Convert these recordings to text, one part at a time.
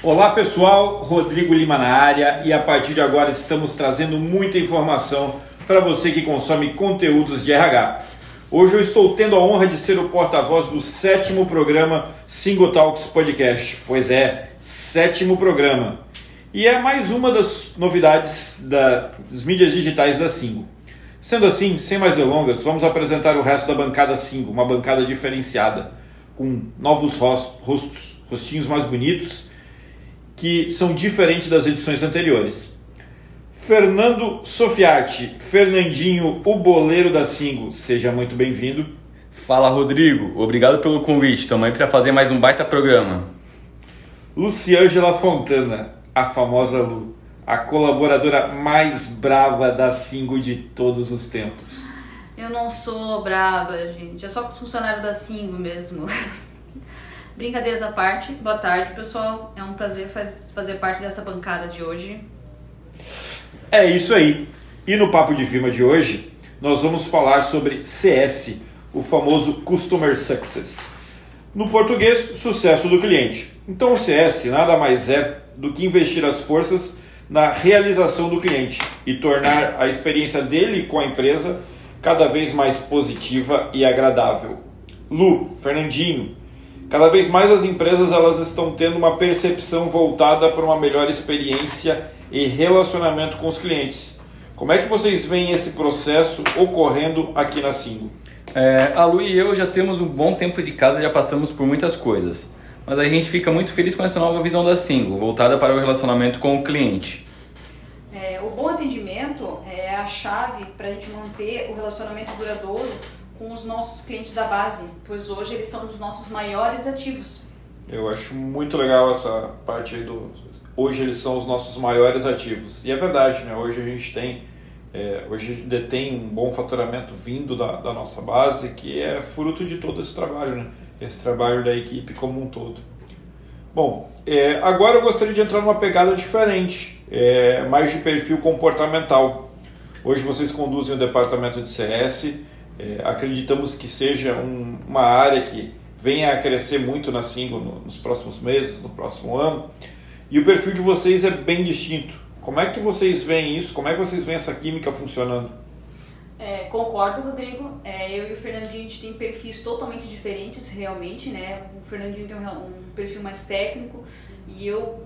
Olá pessoal, Rodrigo Lima na área e a partir de agora estamos trazendo muita informação para você que consome conteúdos de RH. Hoje eu estou tendo a honra de ser o porta-voz do sétimo programa Single Talks Podcast. Pois é, sétimo programa. E é mais uma das novidades da, das mídias digitais da Singo. Sendo assim, sem mais delongas, vamos apresentar o resto da bancada Singo, uma bancada diferenciada, com novos rostos, rostinhos mais bonitos, que são diferentes das edições anteriores. Fernando Sofiati, Fernandinho, o boleiro da Singo, seja muito bem-vindo. Fala Rodrigo, obrigado pelo convite, estamos aí para fazer mais um baita programa. Luciângela Fontana, a famosa Lu, a colaboradora mais brava da Singo de todos os tempos. Eu não sou brava, gente, é só funcionário da Singo mesmo. Brincadeiras à parte, boa tarde pessoal, é um prazer faz, fazer parte dessa bancada de hoje. É isso aí. E no Papo de Firma de hoje, nós vamos falar sobre CS, o famoso Customer Success. No português, sucesso do cliente. Então o CS nada mais é do que investir as forças na realização do cliente e tornar a experiência dele com a empresa cada vez mais positiva e agradável. Lu, Fernandinho, cada vez mais as empresas elas estão tendo uma percepção voltada para uma melhor experiência e relacionamento com os clientes. Como é que vocês veem esse processo ocorrendo aqui na Singo? É, a Lu e eu já temos um bom tempo de casa, já passamos por muitas coisas mas a gente fica muito feliz com essa nova visão da Single, voltada para o relacionamento com o cliente. É, o bom atendimento é a chave para a gente manter o relacionamento duradouro com os nossos clientes da base, pois hoje eles são os nossos maiores ativos. Eu acho muito legal essa parte aí do. Hoje eles são os nossos maiores ativos. E é verdade, né? Hoje a gente tem. É, hoje detém um bom faturamento vindo da, da nossa base, que é fruto de todo esse trabalho, né? esse trabalho da equipe como um todo. Bom, é, agora eu gostaria de entrar numa pegada diferente, é, mais de perfil comportamental. Hoje vocês conduzem o departamento de CS, é, acreditamos que seja um, uma área que venha a crescer muito na Single no, nos próximos meses, no próximo ano, e o perfil de vocês é bem distinto. Como é que vocês veem isso? Como é que vocês veem essa química funcionando? É, concordo, Rodrigo. É, eu e o Fernandinho a gente tem perfis totalmente diferentes, realmente, né? O Fernandinho tem um, um, perfil mais técnico e eu,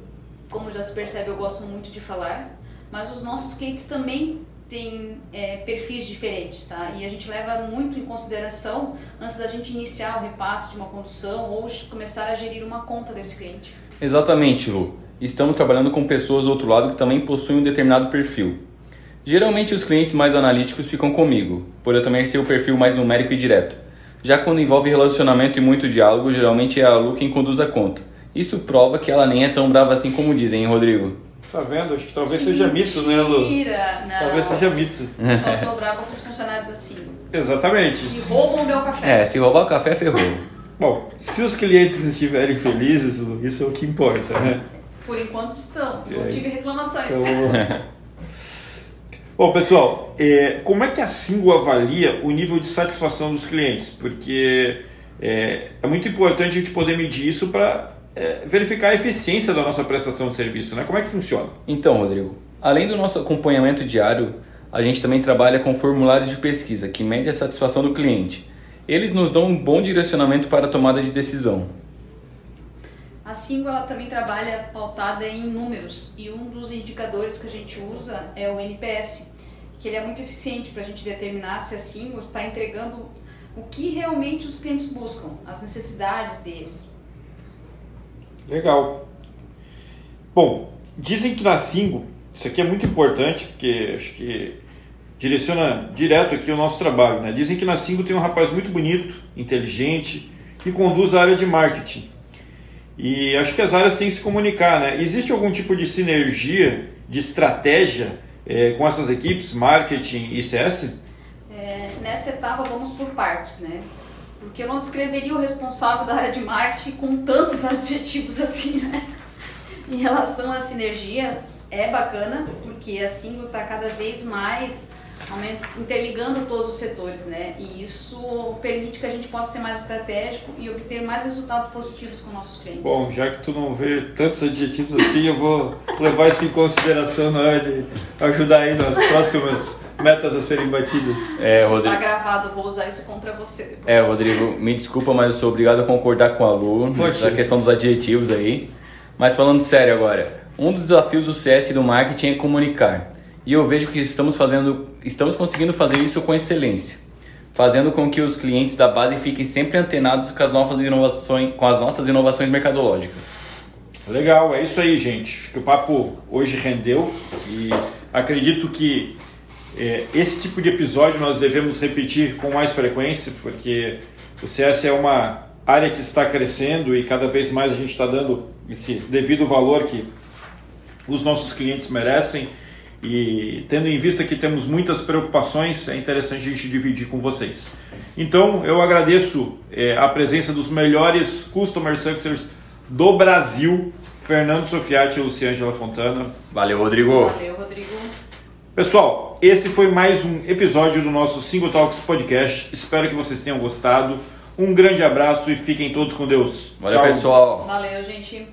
como já se percebe, eu gosto muito de falar. Mas os nossos clientes também têm é, perfis diferentes, tá? E a gente leva muito em consideração antes da gente iniciar o repasse de uma condução ou começar a gerir uma conta desse cliente. Exatamente, Lu. Estamos trabalhando com pessoas do outro lado que também possuem um determinado perfil. Geralmente os clientes mais analíticos ficam comigo, por eu também ser o perfil mais numérico e direto. Já quando envolve relacionamento e muito diálogo, geralmente é a Lu quem conduz a conta. Isso prova que ela nem é tão brava assim como dizem, hein, Rodrigo? Tá vendo? Acho que talvez seja mito, né, Lu? Mentira! Não. Talvez seja mito. Só sou brava com os funcionários da Sim. Exatamente. E roubam o meu café. É, se roubar o café, ferrou. Bom, se os clientes estiverem felizes, Lu, isso é o que importa, né? Por enquanto estão. Não tive reclamações. Então... Bom, pessoal, é, como é que a Singo avalia o nível de satisfação dos clientes? Porque é, é muito importante a gente poder medir isso para é, verificar a eficiência da nossa prestação de serviço, né? Como é que funciona? Então, Rodrigo, além do nosso acompanhamento diário, a gente também trabalha com formulários de pesquisa que mede a satisfação do cliente. Eles nos dão um bom direcionamento para a tomada de decisão. A Singo ela também trabalha pautada em números e um dos indicadores que a gente usa é o NPS, que ele é muito eficiente para a gente determinar se a Singo está entregando o que realmente os clientes buscam, as necessidades deles. Legal. Bom, dizem que na Singo, isso aqui é muito importante porque acho que direciona direto aqui o nosso trabalho, né? Dizem que na Singo tem um rapaz muito bonito, inteligente, que conduz a área de marketing e acho que as áreas têm que se comunicar, né? Existe algum tipo de sinergia, de estratégia é, com essas equipes, marketing e CS? É, nessa etapa vamos por partes, né? Porque eu não descreveria o responsável da área de marketing com tantos adjetivos assim, né? Em relação à sinergia, é bacana, porque a Singo está cada vez mais interligando todos os setores, né? E isso permite que a gente possa ser mais estratégico e obter mais resultados positivos com nossos clientes. Bom, já que tu não vê tantos adjetivos assim, eu vou levar isso em consideração na hora de ajudar aí nas próximas metas a serem batidas. É, isso Rodrigo... está gravado, vou usar isso contra você. Depois. É, Rodrigo, me desculpa, mas eu sou obrigado a concordar com a Lu nessa questão dos adjetivos aí. Mas falando sério agora, um dos desafios do CS e do marketing é comunicar. E eu vejo que estamos fazendo, estamos conseguindo fazer isso com excelência, fazendo com que os clientes da base fiquem sempre antenados com as novas inovações, com as nossas inovações mercadológicas. Legal, é isso aí, gente. Acho que o papo hoje rendeu e acredito que é, esse tipo de episódio nós devemos repetir com mais frequência, porque o CS é uma área que está crescendo e cada vez mais a gente está dando esse devido valor que os nossos clientes merecem e tendo em vista que temos muitas preocupações, é interessante a gente dividir com vocês. Então, eu agradeço é, a presença dos melhores Customer Successors do Brasil, Fernando Sofiati e Luciângela Fontana. Valeu, Rodrigo. Valeu, Rodrigo. Pessoal, esse foi mais um episódio do nosso Single Talks Podcast. Espero que vocês tenham gostado. Um grande abraço e fiquem todos com Deus. Valeu, Tchau. pessoal. Valeu, gente.